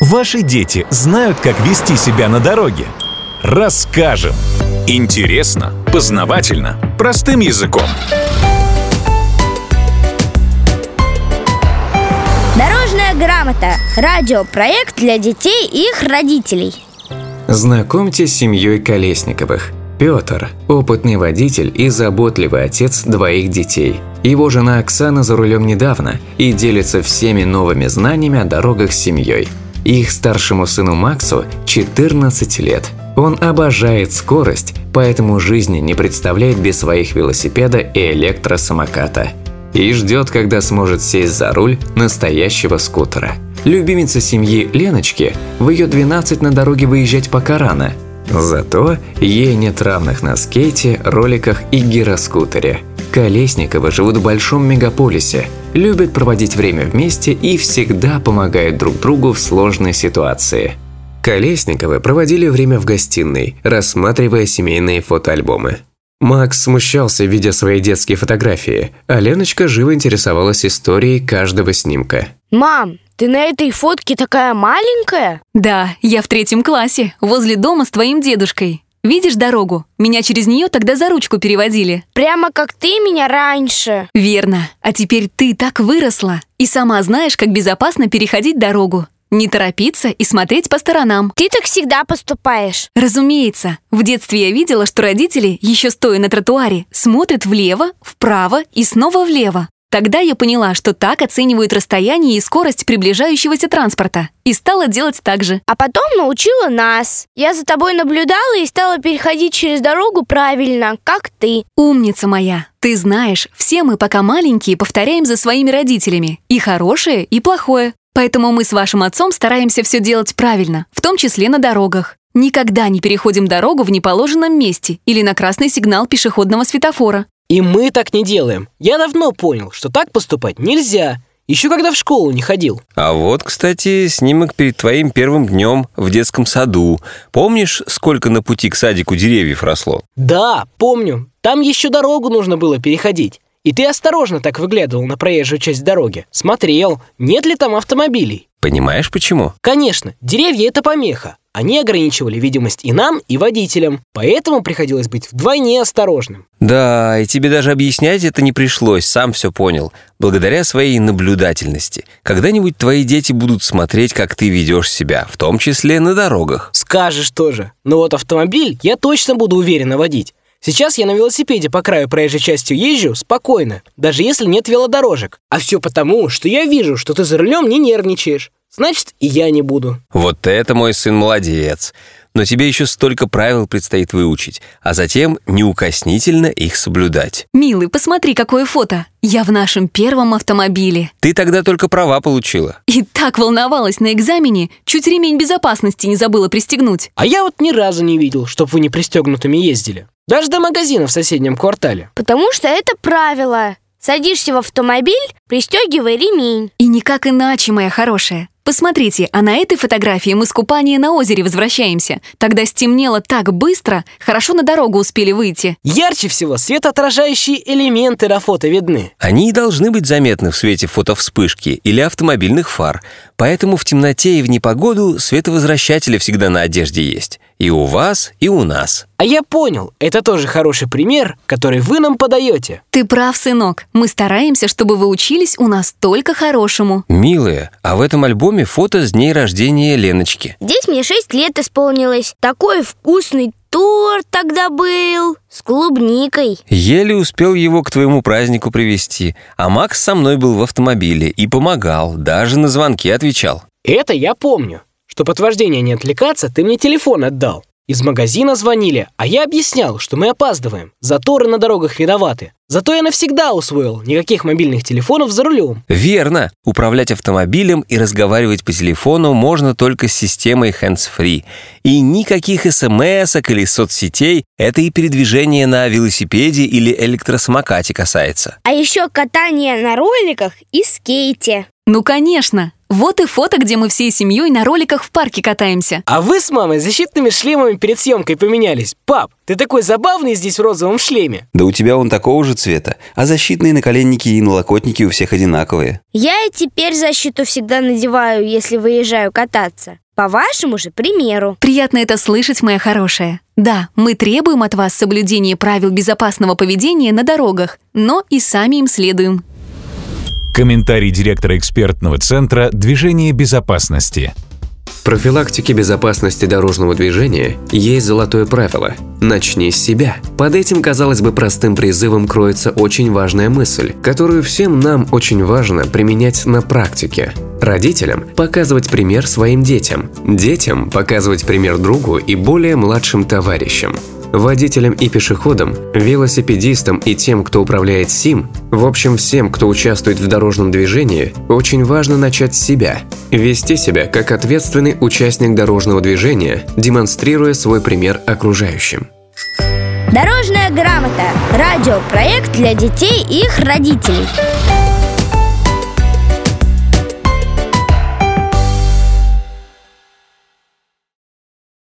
Ваши дети знают, как вести себя на дороге? Расскажем. Интересно, познавательно, простым языком. Дорожная грамота. Радиопроект для детей и их родителей. Знакомьтесь с семьей Колесниковых. Петр – опытный водитель и заботливый отец двоих детей. Его жена Оксана за рулем недавно и делится всеми новыми знаниями о дорогах с семьей. Их старшему сыну Максу 14 лет. Он обожает скорость, поэтому жизни не представляет без своих велосипеда и электросамоката. И ждет, когда сможет сесть за руль настоящего скутера. Любимица семьи Леночки в ее 12 на дороге выезжать пока рано. Зато ей нет равных на скейте, роликах и гироскутере. Колесниковы живут в большом мегаполисе, любят проводить время вместе и всегда помогают друг другу в сложной ситуации. Колесниковы проводили время в гостиной, рассматривая семейные фотоальбомы. Макс смущался, видя свои детские фотографии, а Леночка живо интересовалась историей каждого снимка. Мам, ты на этой фотке такая маленькая? Да, я в третьем классе, возле дома с твоим дедушкой. Видишь дорогу? Меня через нее тогда за ручку переводили. Прямо как ты меня раньше. Верно. А теперь ты так выросла. И сама знаешь, как безопасно переходить дорогу. Не торопиться и смотреть по сторонам. Ты так всегда поступаешь. Разумеется. В детстве я видела, что родители, еще стоя на тротуаре, смотрят влево, вправо и снова влево. Тогда я поняла, что так оценивают расстояние и скорость приближающегося транспорта. И стала делать так же. А потом научила нас. Я за тобой наблюдала и стала переходить через дорогу правильно, как ты. Умница моя. Ты знаешь, все мы пока маленькие повторяем за своими родителями. И хорошее, и плохое. Поэтому мы с вашим отцом стараемся все делать правильно, в том числе на дорогах. Никогда не переходим дорогу в неположенном месте или на красный сигнал пешеходного светофора. И мы так не делаем. Я давно понял, что так поступать нельзя. Еще когда в школу не ходил. А вот, кстати, снимок перед твоим первым днем в детском саду. Помнишь, сколько на пути к садику деревьев росло? Да, помню. Там еще дорогу нужно было переходить. И ты осторожно так выглядывал на проезжую часть дороги. Смотрел, нет ли там автомобилей. Понимаешь, почему? Конечно, деревья — это помеха. Они ограничивали видимость и нам, и водителям, поэтому приходилось быть вдвойне осторожным. Да, и тебе даже объяснять это не пришлось, сам все понял, благодаря своей наблюдательности. Когда-нибудь твои дети будут смотреть, как ты ведешь себя, в том числе на дорогах. Скажешь тоже. Но вот автомобиль я точно буду уверенно водить. Сейчас я на велосипеде по краю проезжей части езжу спокойно, даже если нет велодорожек. А все потому, что я вижу, что ты за рулем не нервничаешь. Значит, и я не буду. Вот это мой сын молодец. Но тебе еще столько правил предстоит выучить, а затем неукоснительно их соблюдать. Милый, посмотри, какое фото. Я в нашем первом автомобиле. Ты тогда только права получила. И так волновалась на экзамене, чуть ремень безопасности не забыла пристегнуть. А я вот ни разу не видел, чтобы вы не пристегнутыми ездили. Даже до магазина в соседнем квартале. Потому что это правило. Садишься в автомобиль, пристегивай ремень. И никак иначе, моя хорошая. Посмотрите, а на этой фотографии мы с купания на озере возвращаемся. Тогда стемнело так быстро, хорошо на дорогу успели выйти. Ярче всего светоотражающие элементы на фото видны. Они и должны быть заметны в свете фотовспышки или автомобильных фар. Поэтому в темноте и в непогоду световозвращатели всегда на одежде есть. И у вас, и у нас. А я понял, это тоже хороший пример, который вы нам подаете. Ты прав, сынок. Мы стараемся, чтобы вы учились у нас только хорошему. Милые, а в этом альбоме фото с дней рождения Леночки. Здесь мне 6 лет исполнилось. Такой вкусный торт тогда был с клубникой. Еле успел его к твоему празднику привезти. А Макс со мной был в автомобиле и помогал, даже на звонки отвечал. Это я помню. Чтоб от вождения не отвлекаться, ты мне телефон отдал. Из магазина звонили, а я объяснял, что мы опаздываем. Заторы на дорогах виноваты. Зато я навсегда усвоил никаких мобильных телефонов за рулем. Верно. Управлять автомобилем и разговаривать по телефону можно только с системой hands-free. И никаких смс или соцсетей это и передвижение на велосипеде или электросамокате касается. А еще катание на роликах и скейте. Ну, конечно. Вот и фото, где мы всей семьей на роликах в парке катаемся. А вы с мамой защитными шлемами перед съемкой поменялись. Пап, ты такой забавный здесь в розовом шлеме. Да у тебя он такого же цвета, а защитные наколенники и налокотники у всех одинаковые. Я и теперь защиту всегда надеваю, если выезжаю кататься. По вашему же примеру. Приятно это слышать, моя хорошая. Да, мы требуем от вас соблюдения правил безопасного поведения на дорогах, но и сами им следуем. Комментарий директора экспертного центра движения безопасности. В профилактике безопасности дорожного движения есть золотое правило – начни с себя. Под этим, казалось бы, простым призывом кроется очень важная мысль, которую всем нам очень важно применять на практике. Родителям показывать пример своим детям, детям показывать пример другу и более младшим товарищам. Водителям и пешеходам, велосипедистам и тем, кто управляет СИМ, в общем всем, кто участвует в дорожном движении, очень важно начать с себя. Вести себя как ответственный участник дорожного движения, демонстрируя свой пример окружающим. Дорожная грамота. Радиопроект для детей и их родителей.